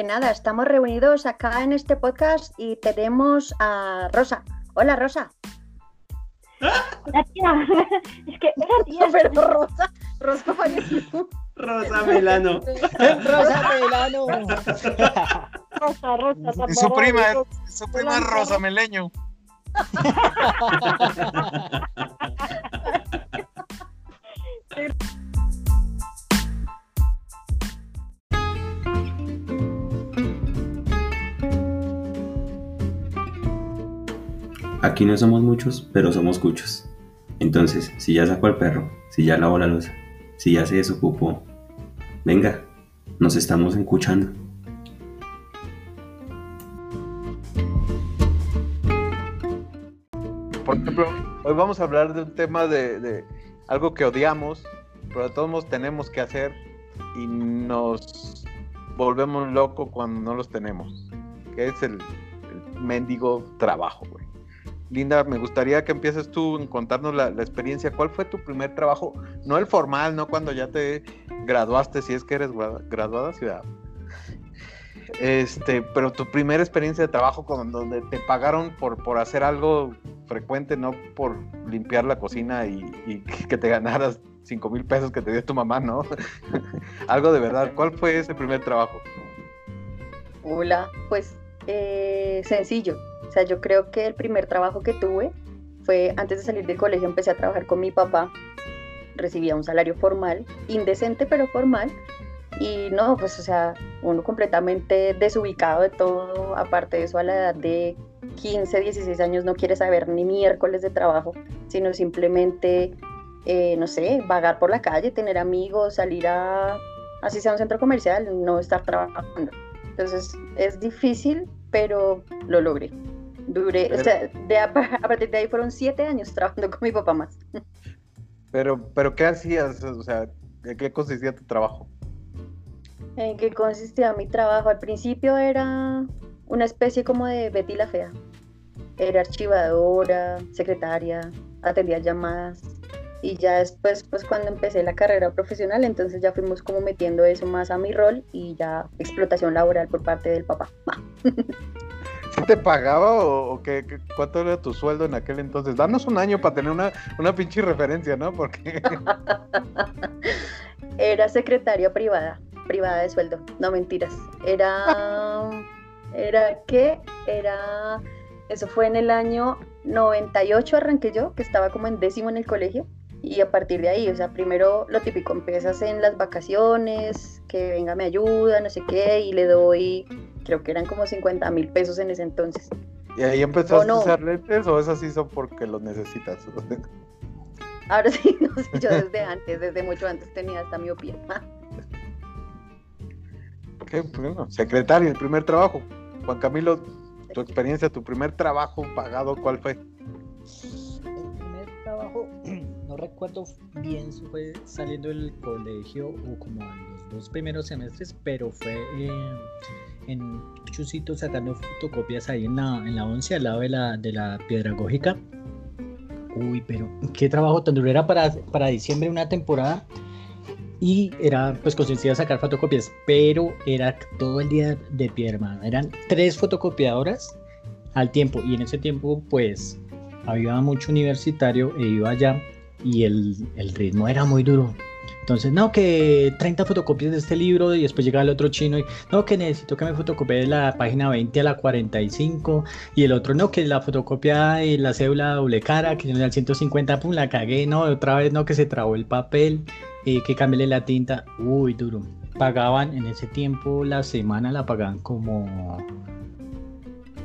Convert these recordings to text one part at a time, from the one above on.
que nada, estamos reunidos acá en este podcast y tenemos a Rosa. Hola, Rosa. La tía, es que esa tía, Pero Rosa, Rosa falleció. Rosa Melano. Rosa Melano. Rosa, Rosa, Es su prima, su prima Rosa Meleño. Aquí no somos muchos, pero somos cuchos. Entonces, si ya sacó al perro, si ya lavó la losa, si ya se desocupó, venga, nos estamos escuchando. Por ejemplo, hoy vamos a hablar de un tema de, de algo que odiamos, pero de todos modos tenemos que hacer y nos volvemos locos cuando no los tenemos, que es el, el mendigo trabajo, güey. Linda, me gustaría que empieces tú en contarnos la, experiencia. ¿Cuál fue tu primer trabajo? No el formal, no cuando ya te graduaste, si es que eres graduada ciudad. Este, pero tu primera experiencia de trabajo con donde te pagaron por, por hacer algo frecuente, no por limpiar la cocina y, y que te ganaras cinco mil pesos que te dio tu mamá, ¿no? algo de verdad. ¿Cuál fue ese primer trabajo? Hola, pues eh, sencillo. O sea, yo creo que el primer trabajo que tuve fue antes de salir del colegio, empecé a trabajar con mi papá. Recibía un salario formal, indecente pero formal. Y no, pues, o sea, uno completamente desubicado de todo. Aparte de eso, a la edad de 15, 16 años no quiere saber ni miércoles de trabajo, sino simplemente, eh, no sé, vagar por la calle, tener amigos, salir a, así sea un centro comercial, no estar trabajando. Entonces es difícil, pero lo logré. Duré, o sea, de a, a partir de ahí fueron siete años trabajando con mi papá más. Pero, pero ¿qué hacías? O sea, ¿en qué consistía tu trabajo? ¿En qué consistía mi trabajo? Al principio era una especie como de Betty la Fea. Era archivadora, secretaria, atendía llamadas. Y ya después, pues cuando empecé la carrera profesional, entonces ya fuimos como metiendo eso más a mi rol y ya explotación laboral por parte del papá. ¿Sí te pagaba o, qué- cuánto era tu sueldo en aquel entonces? Danos un año para tener una, una pinche referencia, ¿no? Porque Era secretaria privada, privada de sueldo, no mentiras. Era, era qué? Era, eso fue en el año 98 arranqué yo, que estaba como en décimo en el colegio. Y a partir de ahí, o sea, primero lo típico, empiezas en las vacaciones, que venga, me ayuda, no sé qué, y le doy, creo que eran como 50 mil pesos en ese entonces. ¿Y ahí empezaste no. a usar lentes o esas sí son porque los necesitas? Ahora sí, no sé, yo desde antes, desde mucho antes tenía hasta miopía. Qué bueno. Secretario, el primer trabajo. Juan Camilo, tu experiencia, tu primer trabajo pagado, ¿cuál fue? El primer trabajo, no recuerdo bien si fue saliendo del colegio o como a los dos primeros semestres, pero fue eh, en Chusito sacando fotocopias ahí en la, en la 11 al lado de la, de la pedagógica. Uy, pero qué trabajo tan duro era para, para diciembre una temporada y era pues consistía sacar fotocopias, pero era todo el día de pie, hermano. Eran tres fotocopiadoras al tiempo y en ese tiempo pues había mucho universitario e iba allá y el, el ritmo era muy duro. Entonces, no, que 30 fotocopias de este libro y después llega el otro chino y no, que necesito que me fotocopie de la página 20 a la 45 y el otro no, que la fotocopia de la cédula doble cara, que en el 150, pum, la cagué, no, otra vez no, que se trabó el papel, eh, que cambié la tinta, uy, duro. Pagaban en ese tiempo, la semana la pagaban como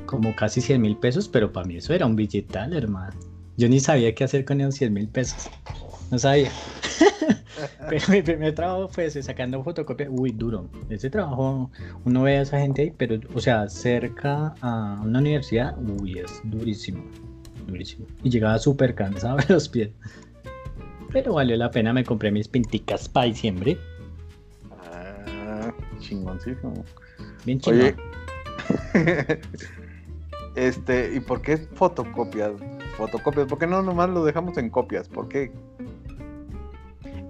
como casi 100 mil pesos, pero para mí eso era un billetal, hermano. Yo ni sabía qué hacer con esos 100 mil pesos. No sabía. pero mi primer trabajo fue ese, sacando fotocopias. Uy, duro. Ese trabajo, uno ve a esa gente ahí, pero, o sea, cerca a una universidad, uy, es durísimo. Durísimo. Y llegaba súper cansado de los pies. Pero valió la pena, me compré mis pinticas para diciembre. Ah, chingoncísimo. Bien chingón. Oye, este, ¿y por qué fotocopias? Fotocopias, ¿por qué no nomás lo dejamos en copias? ¿Por qué?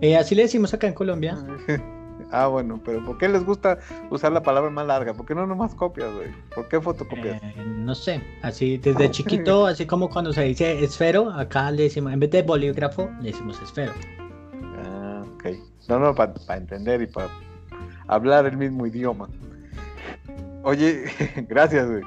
Eh, así le decimos acá en Colombia. Ah, bueno, pero ¿por qué les gusta usar la palabra más larga? ¿Por qué no nomás copias, güey? ¿Por qué fotocopias? Eh, no sé, así desde chiquito, así como cuando se dice esfero, acá le decimos, en vez de bolígrafo, le decimos esfero. Ah, ok. No, no, para entender y para hablar el mismo idioma. Oye, gracias, güey.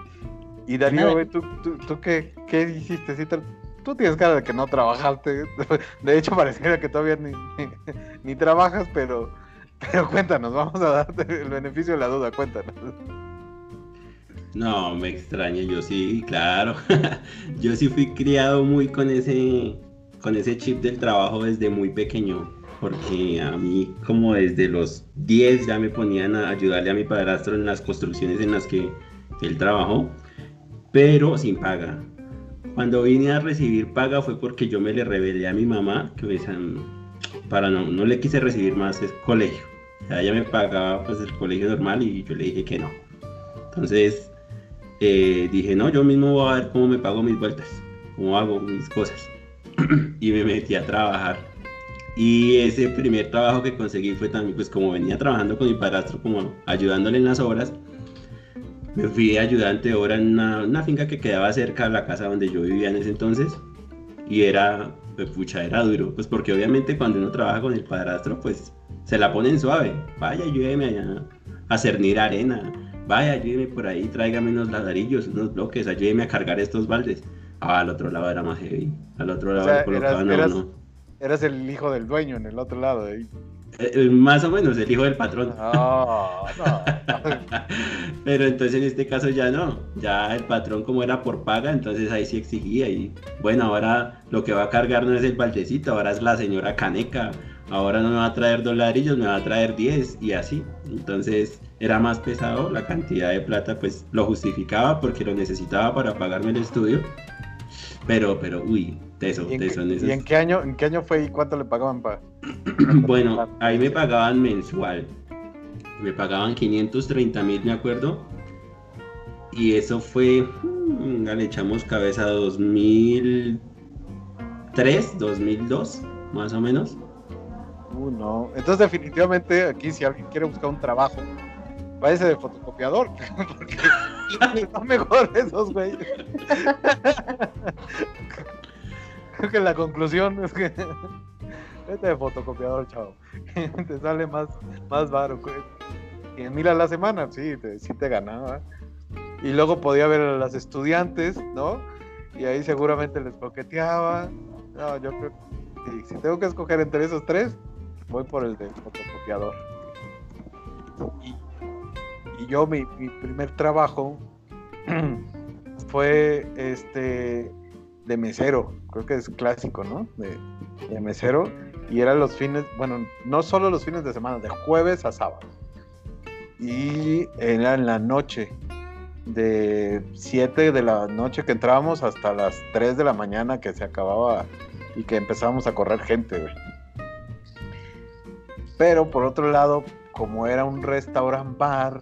Y Darío, güey, ¿tú, tú, tú qué, qué hiciste? ¿Sí te- Tú tienes cara de que no trabajaste. De hecho, pareciera que todavía ni, ni, trabajas, pero, pero cuéntanos, vamos a darte el beneficio de la duda, cuéntanos. No, me extraña, yo sí, claro. yo sí fui criado muy con ese, con ese chip del trabajo desde muy pequeño. Porque a mí, como desde los 10, ya me ponían a ayudarle a mi padrastro en las construcciones en las que él trabajó, pero sin paga. Cuando vine a recibir paga fue porque yo me le rebelé a mi mamá, que me decían, para no, no le quise recibir más es colegio. O sea, ella me pagaba pues el colegio normal y yo le dije que no. Entonces eh, dije, no, yo mismo voy a ver cómo me pago mis vueltas, cómo hago mis cosas. y me metí a trabajar. Y ese primer trabajo que conseguí fue también, pues como venía trabajando con mi padrastro, como ayudándole en las obras, me fui ayudante de obra en una, una finca que quedaba cerca de la casa donde yo vivía en ese entonces. Y era, pues pucha, era duro, pues porque obviamente cuando uno trabaja con el padrastro, pues se la ponen suave. Vaya, ayúdeme allá a cernir arena. Vaya, ayúdeme por ahí, tráigame unos ladrillos, unos bloques, ayúdeme a cargar estos baldes. Ah, al otro lado era más heavy. Al otro lado sea, le colocaban a uno. Eras el hijo del dueño en el otro lado. ¿eh? Eh, más o menos, el hijo del patrón. No, no. Pero entonces en este caso ya no, ya el patrón como era por paga, entonces ahí sí exigía y bueno, ahora lo que va a cargar no es el baldecito, ahora es la señora caneca, ahora no me va a traer dos ladrillos, me va a traer 10 y así. Entonces era más pesado, la cantidad de plata pues lo justificaba porque lo necesitaba para pagarme el estudio, pero, pero, uy, teso, ¿Y teso en y en qué año, en qué año fue y cuánto le pagaban para? Bueno, ahí me pagaban mensual. Me pagaban 530 mil, me acuerdo. Y eso fue, mm, le echamos cabeza a 2003, 2002, más o menos. Uh, no. Entonces, definitivamente, aquí, si alguien quiere buscar un trabajo, váyase de fotocopiador. Porque no mejor esos güeyes. Creo que la conclusión es que. Vete de fotocopiador, chavo. te sale más, más baro. 100 mil a la semana, sí, te, sí te ganaba. Y luego podía ver a las estudiantes, ¿no? Y ahí seguramente les coqueteaba. No, yo creo que si tengo que escoger entre esos tres, voy por el del fotocopiador. Yo, mi, primer trabajo fue este de mesero, creo que es clásico, ¿no? De, mesero. Y era los fines, bueno, no solo los fines de semana, de jueves a sábado. Y era en la noche, de 7 de la noche que entrábamos hasta las 3 de la mañana que se acababa y que empezábamos a correr gente. Pero por otro lado, como era un restaurant bar,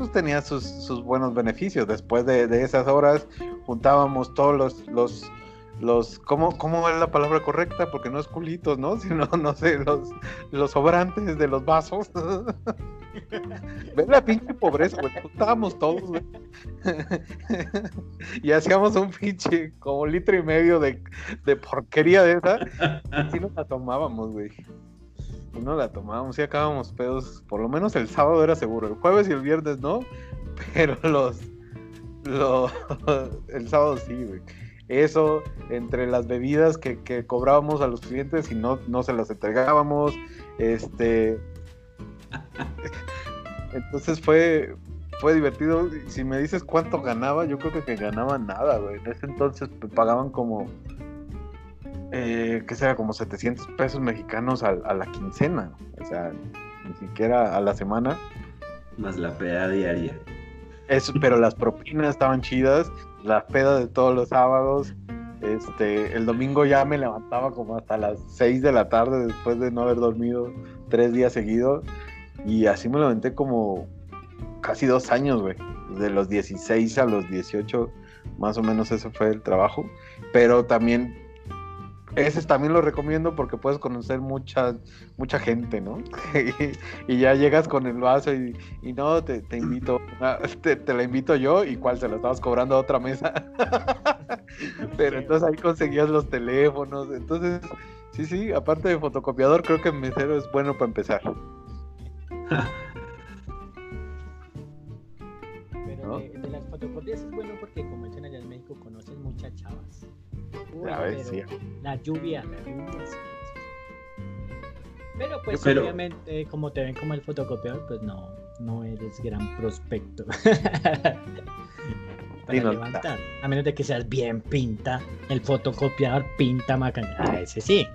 pues tenía sus, sus buenos beneficios. Después de, de esas horas juntábamos todos los, los, los ¿cómo, ¿cómo es la palabra correcta? Porque no es culitos, ¿no? Sino, no sé, los, los sobrantes de los vasos. Ve la pinche pobreza, güey. Juntábamos todos, y hacíamos un pinche como litro y medio de, de porquería de esa. Y sí nos la tomábamos, güey. Y no la tomábamos y acabábamos pedos. Por lo menos el sábado era seguro. El jueves y el viernes no. Pero los. los el sábado sí, güey. Eso, entre las bebidas que, que cobrábamos a los clientes y no, no se las entregábamos. Este. Entonces fue, fue divertido. Si me dices cuánto ganaba, yo creo que, que ganaba nada, güey. En ese entonces me pagaban como, eh, ¿qué será? Como 700 pesos mexicanos a, a la quincena. O sea, ni siquiera a la semana. Más la peda diaria. Eso, pero las propinas estaban chidas, la peda de todos los sábados. Este, el domingo ya me levantaba como hasta las 6 de la tarde después de no haber dormido tres días seguidos. Y así me lo aventé como casi dos años, güey. De los 16 a los 18, más o menos ese fue el trabajo. Pero también ese también lo recomiendo porque puedes conocer mucha, mucha gente, ¿no? y, ya llegas con el vaso y, y no, te, te invito, ah, te, te, la invito yo y cuál se la estabas cobrando a otra mesa. Pero entonces ahí conseguías los teléfonos. Entonces, sí, sí, aparte de fotocopiador, creo que mesero es bueno para empezar. las fotocopias es bueno porque como dicen allá en México conoces muchas chavas. Uy, sí. La lluvia, la lluvia. sí. Pero pues Pero- obviamente como te ven como el fotocopiador, pues no, no eres gran prospecto. Para no, levantar. A menos de que seas bien pinta, el fotocopiador pinta macaña. Ah, ese sí.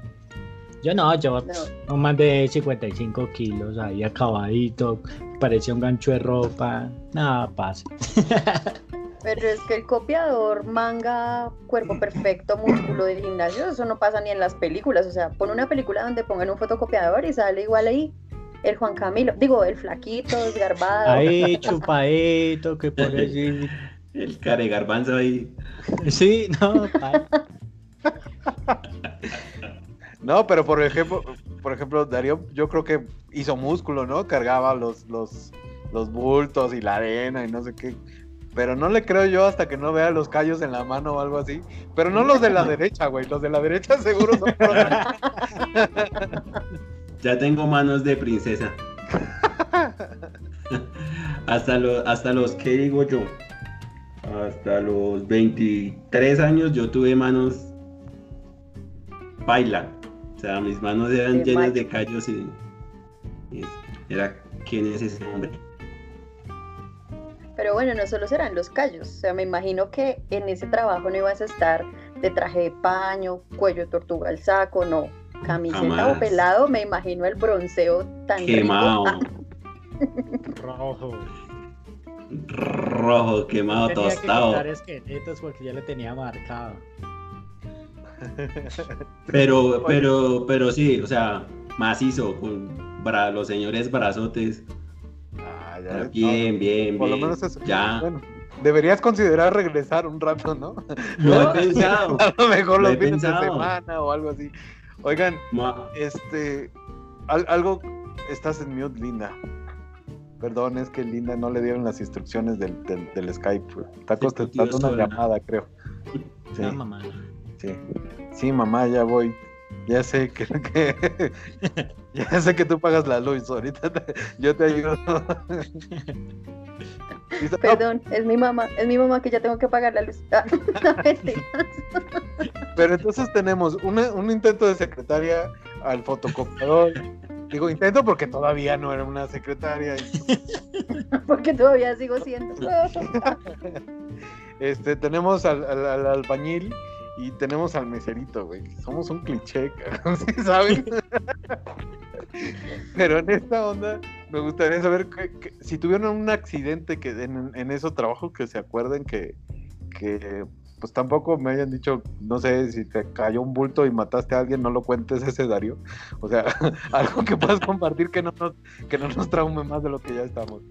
Yo no, yo No. más de 55 kilos ahí acabadito, parecía un gancho de ropa. Nada, pasa. Pero es que el copiador, manga, cuerpo perfecto, músculo de gimnasio, eso no pasa ni en las películas. O sea, pon una película donde pongan un fotocopiador y sale igual ahí el Juan Camilo. Digo, el flaquito, desgarbado. Ahí chupadito, que por allí. El care garbanzo ahí. Sí, no, pa- No, pero por ejemplo, por ejemplo, Darío, yo creo que hizo músculo, ¿no? Cargaba los, los, los bultos y la arena y no sé qué. Pero no le creo yo hasta que no vea los callos en la mano o algo así. Pero no los de la derecha, güey. Los de la derecha seguro son Ya tengo manos de princesa. hasta, los, hasta los, ¿qué digo yo? Hasta los 23 años yo tuve manos baila. O sea, mis manos eran De llenas macho. de callos y, y era, ¿quién es ese hombre? Pero bueno, no solo serán los callos. O sea, me imagino que en ese trabajo no ibas a estar de traje de paño, cuello de tortuga al saco, no. Camiseta Jamás. o pelado, me imagino el bronceo tan. Quemado, Ah, rojo. rojo, quemado, Tenía que tostado. esqueletos porque ya lo tenía marcado. Pero, pero, pero sí, o sea, macizo, con bra- los señores brazotes. Ah, ya ves, Bien, no, bien, Por lo bien. menos eso. Ya. Bueno, deberías considerar regresar un rato, ¿no? Lo he pensado. A lo mejor Lo los fines de semana o algo así. Oigan, Ma- este, al- algo, estás en mute, Linda. Perdón, es que Linda no le dieron las instrucciones del, del, del Skype. Está contestando una llamada, creo. Sí, mamá. Sí. Sí, mamá, ya voy. Ya sé que, que- ya sé que tú pagas la luz. Ahorita te- yo te ayudo. Dice, "No, Perdón, es mi mamá, es mi mamá que ya tengo que pagar la luz. Ah, no. Pero entonces tenemos una- un intento de secretaria al fotocopiador. Digo, intento porque todavía no era una secretaria. porque todavía sigo siendo. Este, tenemos al, al- al albañil y tenemos al meserito, güey. Somos un cliché, cabrón, ¿sí saben? Pero en esta onda me gustaría saber que- que- si tuvieron un accidente que en, en esos trabajos que se acuerden que, que pues tampoco me hayan dicho, no sé, si te cayó un bulto y mataste a alguien, no lo cuentes ese Darío. O sea, algo que puedas compartir que no nos, que no nos traume más de lo que ya estamos.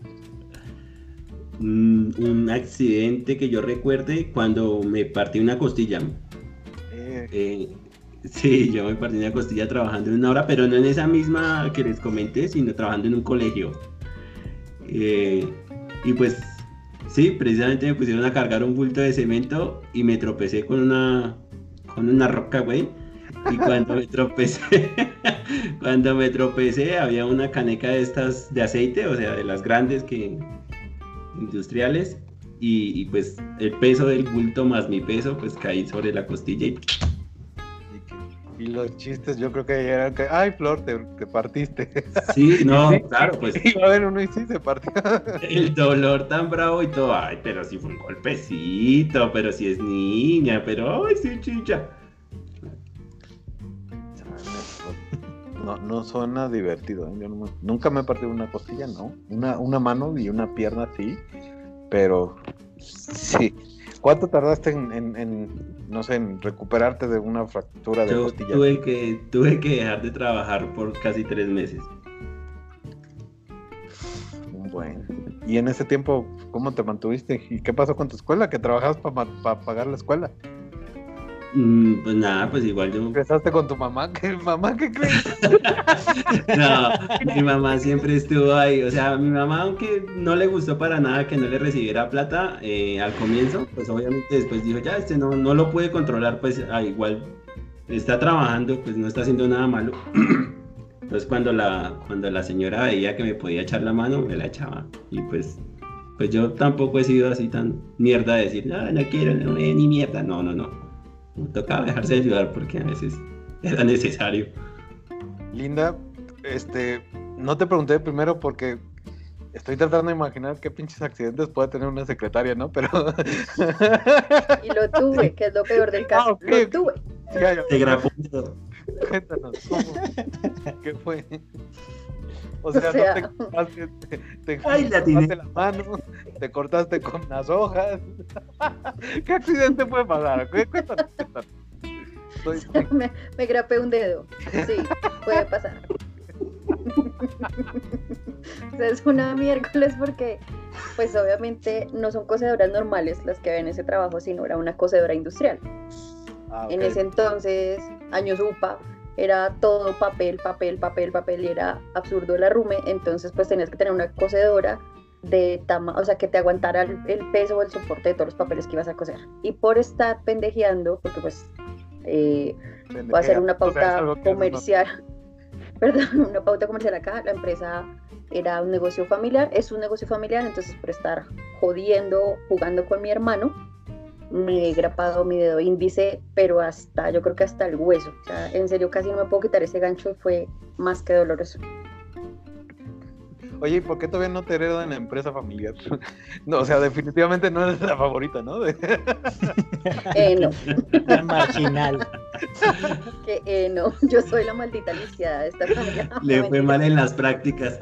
un, un accidente que yo recuerde cuando me partí una costilla. Eh, sí, yo me partí una costilla trabajando en una hora, pero no en esa misma que les comenté, sino trabajando en un colegio. Eh, y pues, sí, precisamente me pusieron a cargar un bulto de cemento y me tropecé con una, con una roca, güey. Y cuando me tropecé, cuando me tropecé, había una caneca de estas de aceite, o sea, de las grandes que industriales. Y, y, pues el peso del bulto más mi peso, pues caí sobre la costilla y y, los chistes yo creo que eran que, ay Flor, te, te partiste. sí, no, Sí. claro, pues Y a haber uno y sí se partió. el dolor tan bravo y todo, ay, pero si fue un golpecito, pero si es niña, pero ay, sí, chicha. No, no suena divertido. ¿eh? Yo no nunca me he partido una costilla, no. Una, una mano y una pierna sí, pero sí. ¿Cuánto tardaste en, en- en, no sé, en recuperarte de una fractura de Yo costilla? tuve que, tuve que dejar de trabajar por casi tres meses. Bueno. Y en ese tiempo, ¿cómo te mantuviste? ¿Y qué pasó con tu escuela? ¿Que trabajabas para pagar la escuela? Mm, pues nada, pues igual yo. ¿Empezaste con tu mamá? ¿Qué mamá qué crees? No, mi mamá siempre estuvo ahí. O sea, mi mamá, aunque no le gustó para nada que no le recibiera plata eh, al comienzo, pues obviamente después dijo, ya, este no, no lo puede controlar, pues ah, igual está trabajando, pues no está haciendo nada malo. Entonces cuando la, cuando la señora veía que me podía echar la mano, me la echaba. Y pues, pues yo tampoco he sido así tan mierda de decir, no, no quiero no, ni mierda. No, no, no. Me tocaba dejarse de ayudar porque a veces era necesario. Linda, este, no te pregunté primero porque estoy tratando de imaginar qué pinches accidentes puede tener una secretaria, ¿no? Pero. Y lo tuve, que es lo peor del caso. Ah, Lo tuve. Ya, ya. Te grabó. Cuéntanos, ¿cómo? ¿Qué fue? O sea, O sea- no te cortaste, te, te Ay, la cortaste la mano, te cortaste con las hojas. ¿Qué accidente puede pasar? Cué- Cuéntanos, cuéntanos. Soy- me, me grapé un dedo. Sí, puede pasar. O sea, es una miércoles porque, pues obviamente no son cosedoras normales las que ven ese trabajo, sino era una cosedora industrial. Ah, En ese entonces, años UPA, era todo papel, papel, papel, papel y era absurdo el arrume. Entonces, pues tenías que tener una cocedora de tamaño, o sea, que te aguantara el, el peso o el soporte de todos los papeles que ibas a coser. Y por estar pendejeando, porque pues eh, va a ser una O sea, es pauta comercial, perdón, una pauta comercial acá, la empresa era un negocio familiar, es un negocio familiar, entonces por estar jodiendo, jugando con mi hermano, me he grapado mi dedo índice, pero hasta, yo creo que hasta el hueso, o sea, en serio casi no me puedo quitar ese gancho y fue más que doloroso. Oye, ¿y por qué todavía no te heredan en la empresa familiar? No, o sea, definitivamente no eres la favorita, ¿no? Eh, no, marginal. que eh, no, yo soy la maldita lisiada de esta familia. Le fue mal en las prácticas.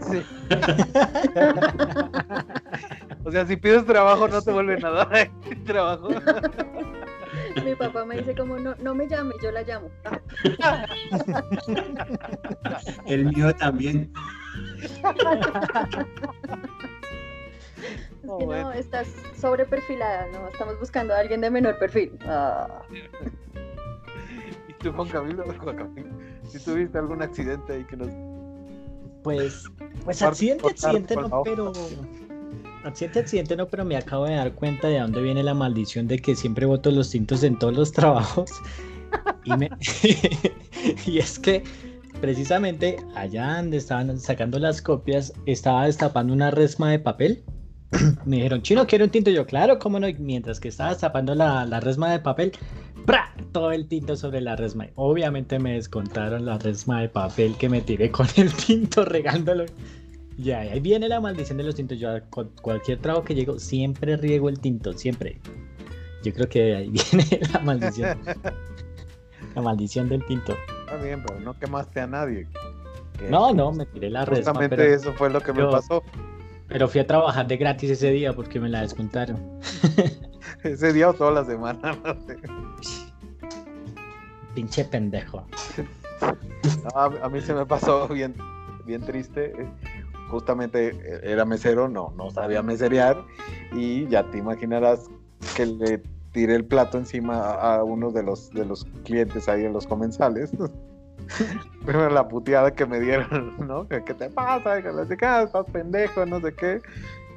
O sea, si pides trabajo no te vuelven a dar trabajo. Mi papá me dice como, no, no me llame, yo la llamo. El mío también. No, Que bueno. no, estás sobre perfilada, no, estamos buscando a alguien de menor perfil. Ah, ¿Y tú, Juan Camilo? Juan Camilo, si tuviste algún accidente ahí que nos... Pues, pues accidente, accidente no, pero. Accidente, accidente no, pero me acabo de dar cuenta de dónde viene la maldición de que siempre voto los tintos en todos los trabajos. Y, me... y es que precisamente allá donde estaban sacando las copias, estaba destapando una resma de papel. Me dijeron, chino, quiero un tinto. Yo, claro, cómo no. Y mientras que estaba destapando la, la resma de papel. Todo el tinto sobre la resma. Obviamente me descontaron la resma de papel que me tiré con el tinto regándolo. Ya, ahí viene la maldición de los tintos. Yo a cu- cualquier trabajo que llego siempre riego el tinto, siempre. Yo creo que ahí viene la maldición. La maldición del tinto. Está bien, pero no quemaste a nadie. No, no, me tiré la resma, Justamente pero, eso fue lo que me pasó pero fui a trabajar de gratis ese día porque me la descontaron. ese día o toda la semana. no sé. Pinche pendejo. A, mí se me pasó bien, bien triste. Justamente eh, era mesero, no, no sabía meserear y ya te imaginarás que le tiré el plato encima a, uno de los, de los clientes ahí en los comensales. Primero la puteada que me dieron, ¿no? ¿Qué te pasa? Que qué, ah, estás pendejo, no sé qué.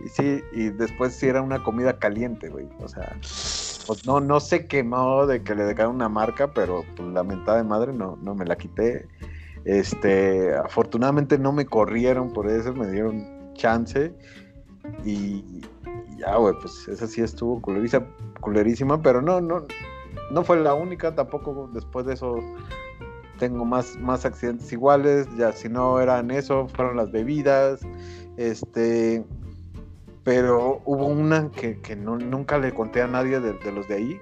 Y sí, y después sí era una comida caliente, güey. O sea, pues no, no se quemó de que le dejaron una marca, pero pues, la mentada de madre no, no me la quité. Este, afortunadamente no me corrieron por eso, me dieron chance. Y, ya, güey, pues esa sí estuvo culeriza- culerísima, pero no, no, no fue la única, tampoco después de eso tengo más, más accidentes iguales, ya si no eran eso, fueron las bebidas, este, pero hubo una que, que no, nunca le conté a nadie de, de los de ahí,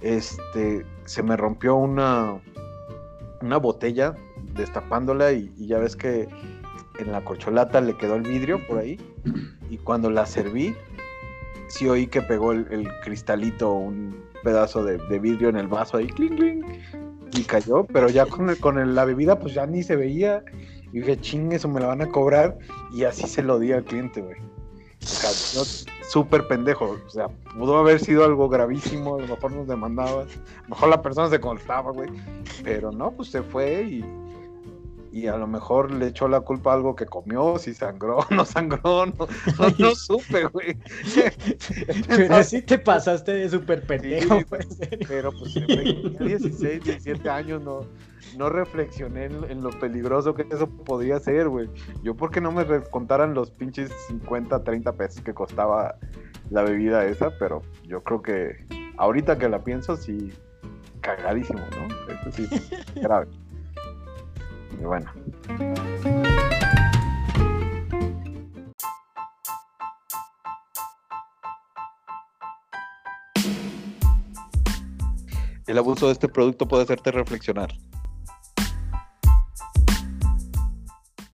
este, se me rompió una, una botella destapándola y, ya ves que en la corcholata le quedó el vidrio por ahí. Y cuando la serví sí oí que pegó el, cristalito un pedazo de, de vidrio en el vaso ahí cling, cling, y cayó. Pero ya con, el- con la bebida pues ya ni se veía. Y dije ching eso me la van a cobrar y así se lo di al cliente güey O no, súper pendejo. O sea, pudo haber sido algo gravísimo, a lo mejor nos demandaba, a lo mejor la persona se cortaba, güey. Pero no, pues se fue y, y a lo mejor le echó la culpa a algo que comió, si sangró, no sangró, no, no, no supe, güey. Pero así te pasaste de súper pendejo. Sí, pues. Pero pues tenía 16, 17 años, no, no reflexioné en, en lo peligroso que eso podía ser, güey. Yo porque no me contaran los pinches 50, 30 pesos que costaba la bebida esa, pero yo creo que ahorita que la pienso, sí, cagadísimo, ¿no? Eso sí, grave. Bueno. El abuso de este producto puede hacerte reflexionar.